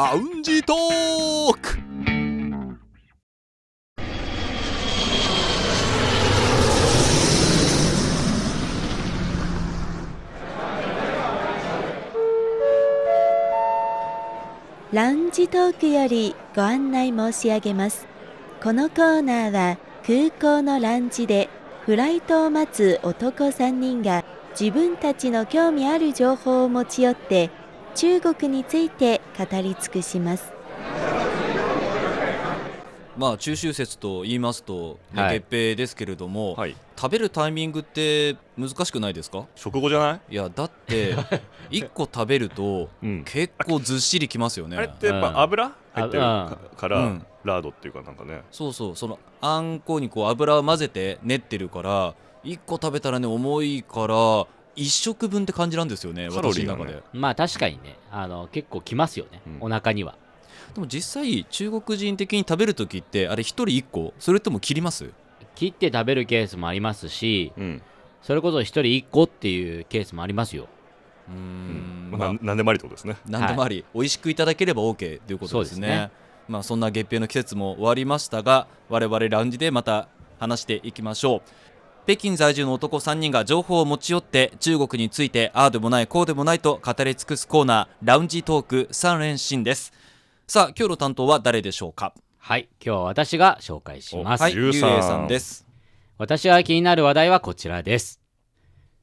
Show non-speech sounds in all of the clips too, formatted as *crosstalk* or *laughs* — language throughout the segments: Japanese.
ラウンジトーク。ラウンジトークよりご案内申し上げます。このコーナーは空港のランジでフライトを待つ男3人が自分たちの興味ある情報を持ち寄って中国について語り尽くします。まあ中秋節と言いますと、ねはい。月餅ですけれども、はい。食べるタイミングって難しくないですか？食後じゃない？いやだって *laughs* 1個食べるとうん。結構ずっしりきますよね。あれってやっぱ油？入ってるから、うん。ラードっていうかなんかね。そうそうそのあんこにこう油を混ぜて練ってるから1個食べたらね重いから1食分って感じなんですよねカロリーがね。私の中で。まあ確かにね。あの結構きますよね、うん。お腹には。でも実際中国人的に食べる時ってあれ1人1個？それとも切ります？切って食べるケースもありますしうん、それこそ1人1個っていうケースもありますよ。うんん。まあまあななんでもありってことですね。何でもあり、美味しくいただければ OK ということですね。そうですね。まあそんな月餅の季節も終わりましたが我々ラウンジでまた話していきましょう北京在住の男3人が情報を持ち寄って中国についてああでもないこうでもないと語り尽くすコーナーラウンジトーク3連新です。さあ今日の担当は誰でしょうか？はい今日は私が紹介します、はいゆうえいさんです。私が気になる話題はこちらです。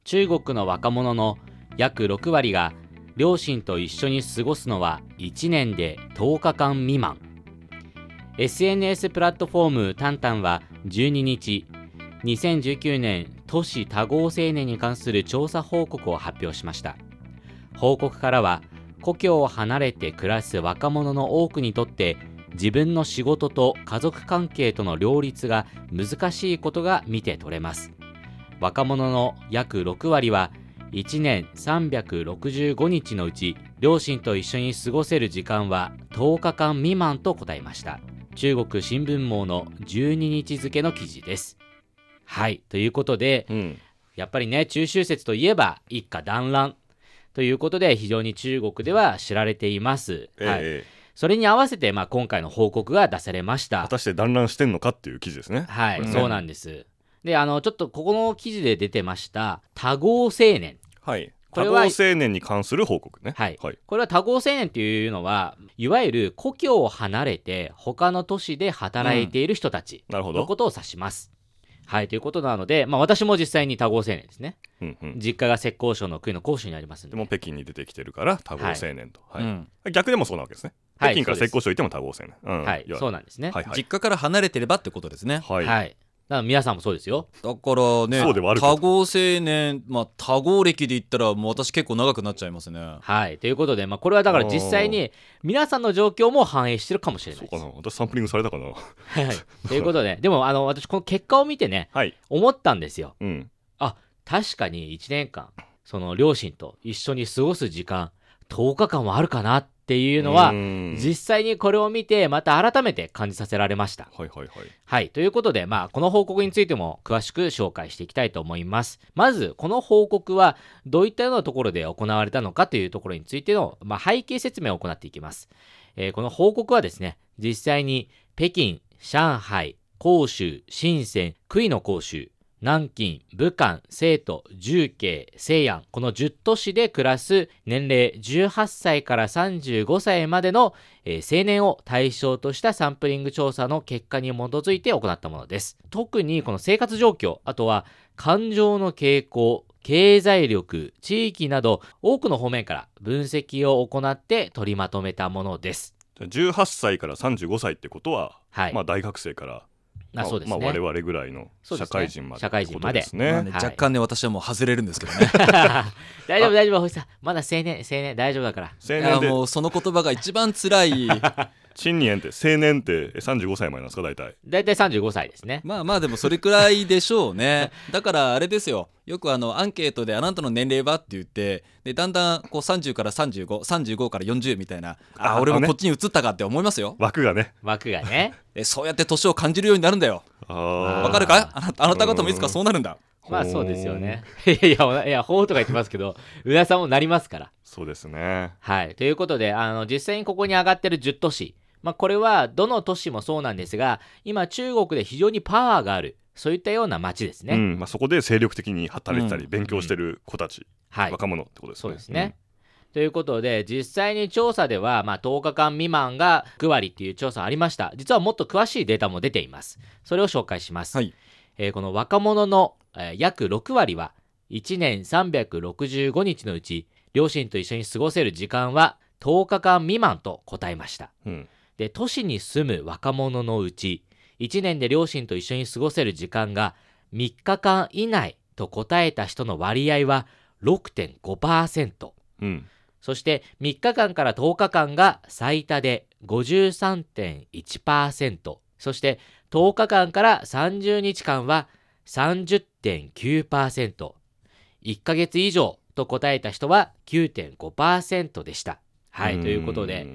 中国の若者の約6割が両親と一緒に過ごすのは1年で10日間未満。SNS プラットフォームタンタンは12日2019年都市多合青年に関する調査報告を発表しました。報告からは故郷を離れて暮らす若者の多くにとって自分の仕事と家族関係との両立が難しいことが見て取れます。若者の約6割は1年365日のうち両親と一緒に過ごせる時間は10日間未満と答えました。中国新聞網の12日付の記事です。はい。ということでうん。やっぱりね中秋節といえば一家団らん。ということで非常に中国では知られています、ええ。はい、ええそれに合わせて、まあ、今回の報告が出されました。果たして団らんしてんのかっていう記事ですね。はい、うんそうなんです。で、あの、ちょっとここの記事で出てました、多合青年。はい。これは多合青年に関する報告ね。はい。はい、これは多合青年っていうのは、いわゆる故郷を離れて、他の都市で働いている人たちのことを指します。はい、ということなので、まあ、私も実際に多合青年ですね。うんうん、実家が浙江省の区の杭州にありますんで。でも北京に出てきてるから多合青年と、はい。うん。逆でもそうなわけですね。はい北京から浙江省行っても多合青年、うん。はい、そううなんですね。はいはい。実家から離れてればってことですね。はい、はい。だから皆さんもそうですよ。だからねそうではあるけど多合青年まあ多合歴で言ったらもう私結構長くなっちゃいますねはい。ということで、まあ、これはだから実際に皆さんの状況も反映してるかもしれないですそうか。な私サンプリングされたかなはい。ということで、*laughs* でも、あの、私、この結果を見てね、はい思ったんですよ。うん確かに1年間、その両親と一緒に過ごす時間、10日間はあるかなっていうのはう、ん実際にこれを見て、また改めて感じさせられました。はいはいはいはい。ということで、まあ、この報告についても詳しく紹介していきたいと思います。まず、この報告はどういったようなところで行われたのかというところについての、まあ、背景説明を行っていきます。えーこの報告はですね、実際に北京、上海、広州、深セン、杭の広州、南京、武漢、成都、重慶、西安、この10都市で暮らす年齢18歳から35歳までの、えー青年を対象としたサンプリング調査の結果に基づいて行ったものです。特にこの生活状況、あとは感情の傾向、経済力、地域など多くの方面から分析を行って取りまとめたものです。じゃあ18歳から35歳ってことは、はい。まあ大学生からまああそうですね。まあ、我々ぐらいの社会人まで社会人まで。ね。まあねはい。若干ね私はもう外れるんですけどね。*laughs* 大丈夫大丈夫星さんまだ青年青年大丈夫だから。青年でもうその言葉が一番辛い新年って青年って35歳までなんですか？大体。大体35歳ですね。まあまあでもそれくらいでしょうね。*laughs* だからあれですよ。よくあのアンケートであなたの年齢はって言ってでだんだんこう30から3535から40みたいなああ俺もこっちに移ったかって思いますよ。枠がね。枠がね。*laughs* えそうやって年を感じるようになるんだよ。ああー。わかるか？あ *laughs* なあなた方もいつかそうなるんだ。まあそうですよね。いやいやいやほうとか言ってますけど宇田さんもなりますから。そうですね。はい。ということであの実際にここに上がってる10都市まあこれはどの都市もそうなんですが今中国で非常にパワーがあるそういったような街ですね、うんまあ、そこで精力的に働いてたりうん勉強してる子たち、はい。若者ってことですね。そうですね。ということで実際に調査では、まあ、10日間未満が9割っていう調査ありました。実はもっと詳しいデータも出ています。それを紹介します、はい。えーこの若者の、えー約6割は1年365日のうち両親と一緒に過ごせる時間は10日間未満と答えました。うんうんで都市に住む若者のうち1年で両親と一緒に過ごせる時間が3日間以内と答えた人の割合は6.5%うんそして3日間から10日間が最多で53.1%そして10日間から30日間は30.9%。1ヶ月以上と答えた人は9.5%でした。はい、ということで、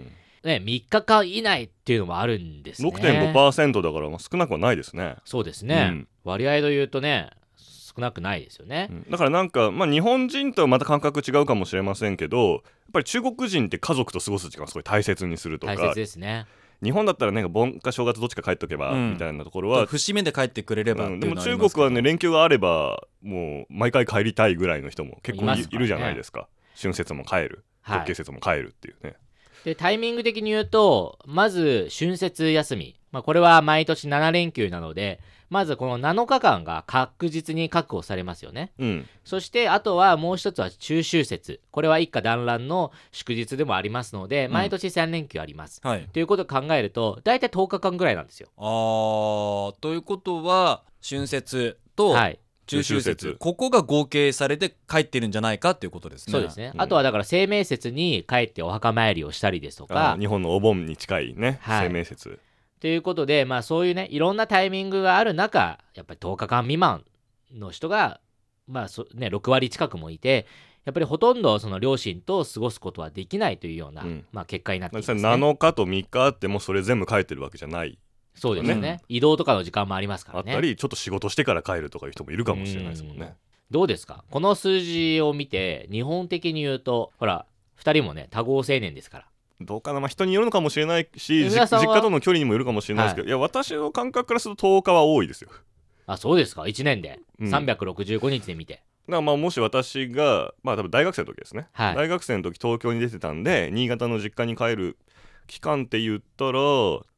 ね、3日間以内っていうのもあるんですね。6.5%だからまあ少なくはないですね、そうですね、うん。割合で言うとね、少なくないですよね。うん。だからなんか、まあ、日本人とはまた感覚違うかもしれませんけどやっぱり中国人って家族と過ごす時間をすごい大切にするとか。大切ですね。日本だったらね盆か正月どっちか帰っとけば、うん。みたいなところは、節目で帰ってくれればってうん。でもいうのはあり中国はね連休があればもう毎回帰りたいぐらいの人も結構いるじゃないですか。春節も帰る。はい。国慶節も帰るっていうね、でタイミング的に言うとまず春節休み、まあ、これは毎年7連休なのでまずこの7日間が確実に確保されますよね。うん。そしてあとはもう一つは中秋節。これは一家団らんの祝日でもありますのでん。毎年3連休あります、はい。ということを考えると大体10日間ぐらいなんですよ。あーということは春節とはい中秋節、ここが合計されて帰ってるんじゃないかっていうことですね。そうですね、うん。あとはだから清明節に帰ってお墓参りをしたりですとあか日本のお盆に近いね、はい。清明節。ということで、まあ、そういうねいろんなタイミングがある中やっぱり10日間未満の人が、まあそね、6割近くもいてやっぱりほとんどその両親と過ごすことはできないというような、うん。まあ、結果になっています、ね。7日と3日あってもそれ全部帰ってるわけじゃない、そうですね。ね移動とかの時間もありますからね。あったりちょっと仕事してから帰るとかいう人もいるかもしれないですもんね。どうですか？この数字を見て日本的に言うとほら2人もね多合青年ですから。どうかな、まあ、人によるのかもしれないし実家との距離にもよるかもしれないですけど、い、や私の感覚からすると10日は多いですよ。あそうですか？1年で。うん。365日で見て。だまあもし私がまあ多分大学生の時ですね、はい。大学生の時東京に出てたんで新潟の実家に帰る期間って言ったら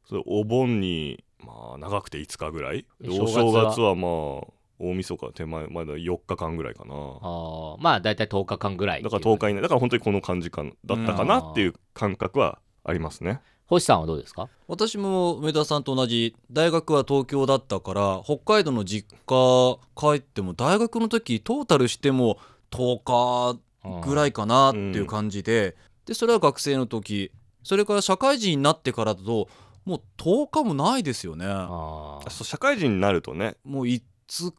それお盆にまあ長くて5日ぐらい？でお正月はまあ大晦日手前まだ4日間ぐらいかな。あーまあ大体10日間ぐらいだから10日以内だから本当にこの感じ感だったかなっていう感覚はありますね。星さんはどうですか？私も梅田さんと同じ大学は東京だったから北海道の実家帰っても大学の時トータルしても10日ぐらいいかなっていう感じで、でそれは学生の時。それから社会人になってからだともう10日もないですよね。そう社会人になるとね。もう5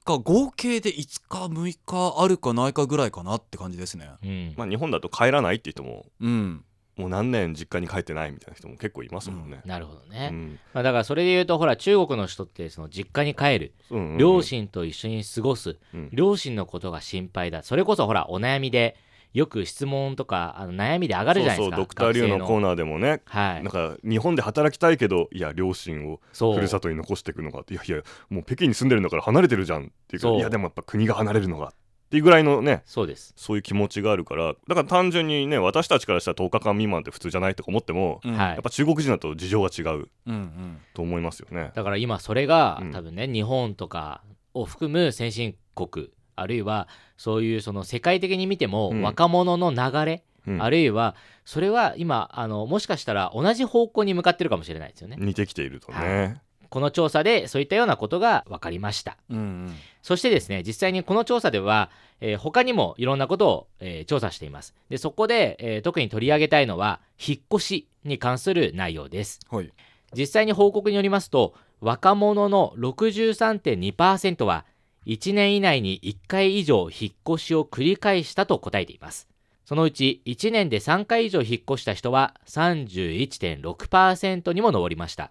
日合計で5日6日あるかないかぐらいかなって感じですね。うん。まあ日本だと帰らないって人もうん。もう何年実家に帰ってないみたいな人も結構いますもんね、なるほどね、うん。まあ、だからそれで言うとほら中国の人ってその実家に帰る。うんうんうん。両親と一緒に過ごす、うん。両親のことが心配だ。それこそほらお悩みでよく質問とかあの悩みで上がるじゃないですかそうそうドクター・リュウのコーナーでもね。はい。なんか日本で働きたいけどいや両親をそう。ふるさとに残していくのかっていやいやもう北京に住んでるんだから離れてるじゃんっていうかいやでもやっぱ国が離れるのがっていうぐらいのねそうです、そういう気持ちがあるからだから単純にね私たちからしたら10日間未満って普通じゃないとか思っても、うん。はい。やっぱ中国人だと事情が違ううんうん。と思いますよね。だから今それがうん。多分ね、日本とかを含む先進国あるいはそういうその世界的に見てもうん若者の流れ、うんあるいはそれは今あのもしかしたら同じ方向に向かってるかもしれないですよね。似てきているとね。この調査でそういったようなことが分かりました。うんうんそしてですね、実際にこの調査では、えー他にもいろんなことを、えー調査しています。で、そこで、えー特に取り上げたいのは、引っ越しに関する内容です。はい実際に報告によりますと、若者の63.2%は、1年以内に1回以上引っ越しを繰り返したと答えています。そのうち1年で3回以上引っ越した人は31.6%にも上りました。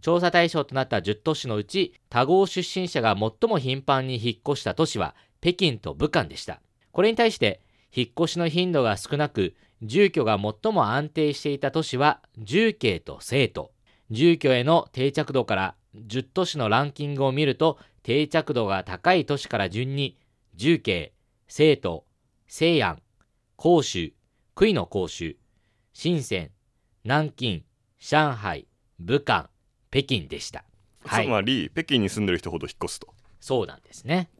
調査対象となった10都市のうち多合出身者が最も頻繁に引っ越した都市は北京と武漢でした。これに対して、引っ越しの頻度が少なく、住居が最も安定していた都市は、重慶と成都。住居への定着度から10都市のランキングを見ると、定着度が高い都市から順に、重慶、成都、西安、広州、杭の広州、深セン、南京、上海、武漢、北京でした。はい。つまり北京に住んでる人ほど引っ越すと。そうなんですね。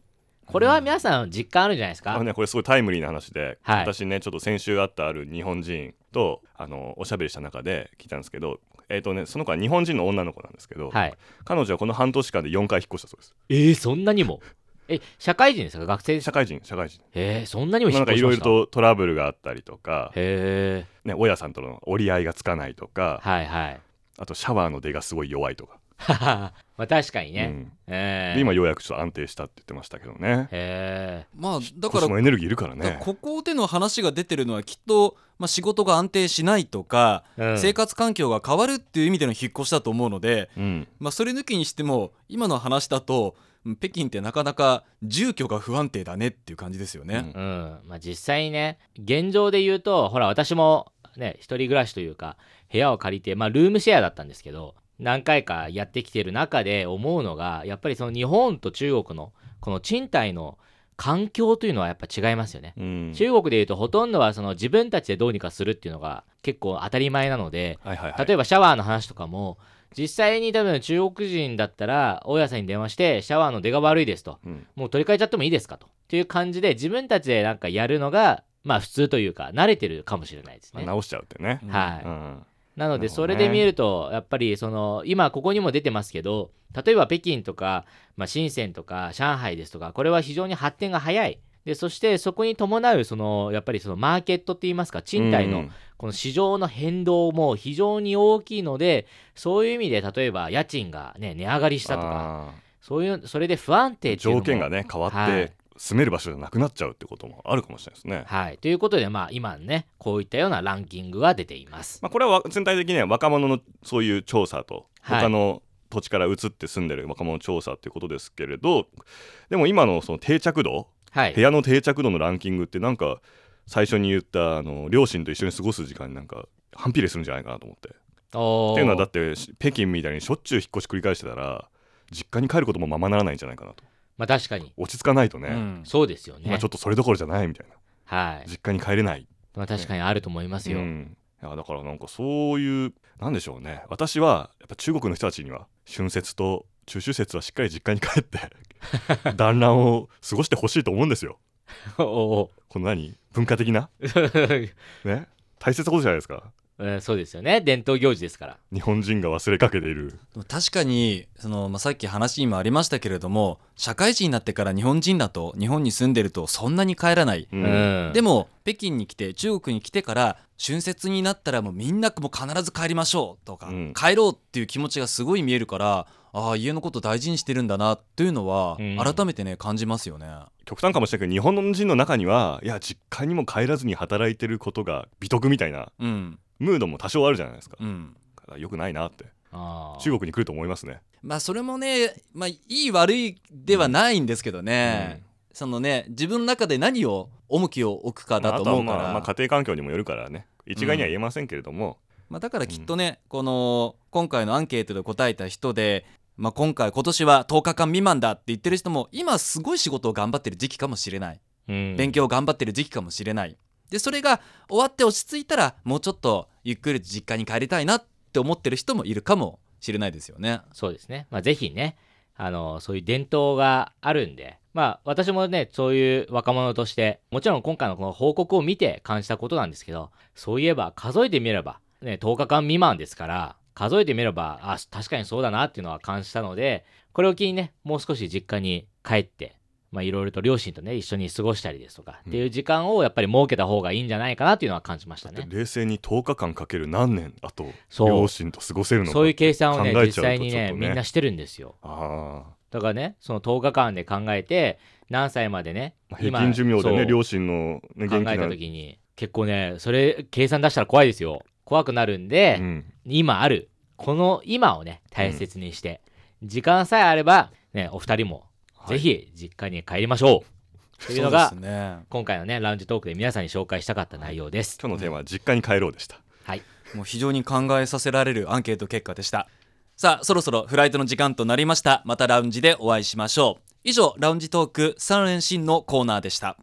これは皆さん実感あるんじゃないですか、あのねこれすごいタイムリーな話で、はい。私ねちょっと先週あったある日本人とあのおしゃべりした中で聞いたんですけどえっ、とねその子は日本人の女の子なんですけど、はい。彼女はこの半年間で4回引っ越したそうです。えー、そんなにも？え、社会人ですか？学生社会人社会人。えー、そんなにも引なんかいろいろとトラブルがあったりとか、へえ。ね、親さんとの折り合いがつかないとかはいはい。あとシャワーの出がすごい弱いとか、*laughs* まあ確かにね。うん。えー、で今ようやくちょっと安定したって言ってましたけどね。へまあだからもエネルギーいるからだからねここでの話が出てるのはきっと、まあ、仕事が安定しないとか、え、うん。生活環境が変わるっていう意味での引っ越しだと思うので、うん。まあ、それ抜きにしても今の話だとうん北京ってなかなか住居が不安定だねっていう感じですよね。うん。まあ実際にね、現状で言うと、ほら私もね、一人暮らしというか、部屋を借りて、まあルームシェアだったんですけど、何回かやってきてる中で思うのが、やっぱりその日本と中国のこの賃貸の環境というのはやっぱ違いますよね。うん中国でいうとほとんどはその自分たちでどうにかするっていうのが結構当たり前なので、はいはいはい例えばシャワーの話とかも、実際に多分中国人だったら大家さんに電話してシャワーの出が悪いですと。うんもう取り替えちゃってもいいですかと。っていう感じで自分たちでなんかやるのが、まあ普通というか慣れてるかもしれないですね。まあ直しちゃうってね、はい。うんなのでそれで見るとやっぱりその今ここにも出てますけど例えば北京とか、まあ、深センとか上海ですとかこれは非常に発展が早い。でそしてそこに伴うそのやっぱりそのマーケットって言いますか賃貸のうん。この市場の変動も非常に大きいのでそういう意味で例えば家賃がね値上がりしたとかあそういうそれで不安定ーっていうのも条件がね変わって、はい住める場所じゃなくなっちゃうってこともあるかもしれないですね。はい。ということでまあ今ねこういったようなランキングが出ています。まあ、これはわ全体的には若者のそういう調査とはい。他の土地から移って住んでる若者調査っていうことですけれどでも今のその定着度はい。部屋の定着度のランキングってなんか最初に言ったあの両親と一緒に過ごす時間になんか反比例するんじゃないかなと思って。っていうのはだってし北京みたいにしょっちゅう引っ越し繰り返してたら実家に帰ることもままならないんじゃないかなとまあ確かに。落ち着かないとね、うん。そうですよね。今ちょっとそれどころじゃないみたいな。はい。実家に帰れない。まあ確かにあると思いますよ、うん、いやだからなんかそういうなんでしょうね。私はやっぱ中国の人たちには春節と中秋節はしっかり実家に帰って *laughs* 団らんを過ごしてほしいと思うんですよ。*laughs* おおこの何？文化的な？*laughs* ね？大切なことじゃないですかうんそうですよね。伝統行事ですから。日本人が忘れかけている。確かにその、まあ、さっき話にもありましたけれども社会人になってから日本人だと日本に住んでるとそんなに帰らない、ううん。んでも北京に来て中国に来てから春節になったらもうみんなもう必ず帰りましょうとか、うん。帰ろうっていう気持ちがすごい見えるからああ家のこと大事にしてるんだなというのはうん。改めてね感じますよね。極端かもしれないけど日本人の中にはいや実家にも帰らずに働いてることが美徳みたいなうんムードも多少あるじゃないですか。うん。だからよくないなって。中国に来ると思いますね。まあそれもね、まあ、いい悪いではないんですけどね、そのね自分の中で何を重きを置くかだと思うから、まあまあ家庭環境にもよるからね。一概には言えませんけれども、まあ、だからきっとね、この今回のアンケートで答えた人で、まあ、今回今年は10日間未満だって言ってる人も今すごい仕事を頑張ってる時期かもしれない、うん。勉強を頑張ってる時期かもしれないでそれが終わって落ち着いたらもうちょっとゆっくり実家に帰りたいなって思ってる人もいるかもしれないですよね。そうですねまあぜひねあのそういう伝統があるんでまあ私もねそういう若者としてもちろん今回のこの報告を見て感じたことなんですけどそういえば数えてみればね10日間未満ですから数えてみればあ確かにそうだなっていうのは感じたのでこれを機にねもう少し実家に帰ってまあいろいろと両親とね一緒に過ごしたりですとかっていう時間をやっぱり設けた方がいいんじゃないかなっていうのは感じましたね。冷静に10日間かける何年あと両親と過ごせるのかそういう計算をね実際にちょっとねみんなしてるんですよ。あだからねその10日間で考えて何歳までねあ平均寿命でね両親の、ね、考えた時に結構ねそれ計算出したら怖いですよ。怖くなるんで、うん。今ある。この今をね大切にして、時間さえあればねお二人もはいぜひ実家に帰りましょう、というのがね。今回のねラウンジトークで皆さんに紹介したかった内容です。今日のテーマは実家に帰ろうでした。はい。もう非常に考えさせられるアンケート結果でした。さあそろそろフライトの時間となりました。またラウンジでお会いしましょう。以上ラウンジトーク3連新のコーナーでした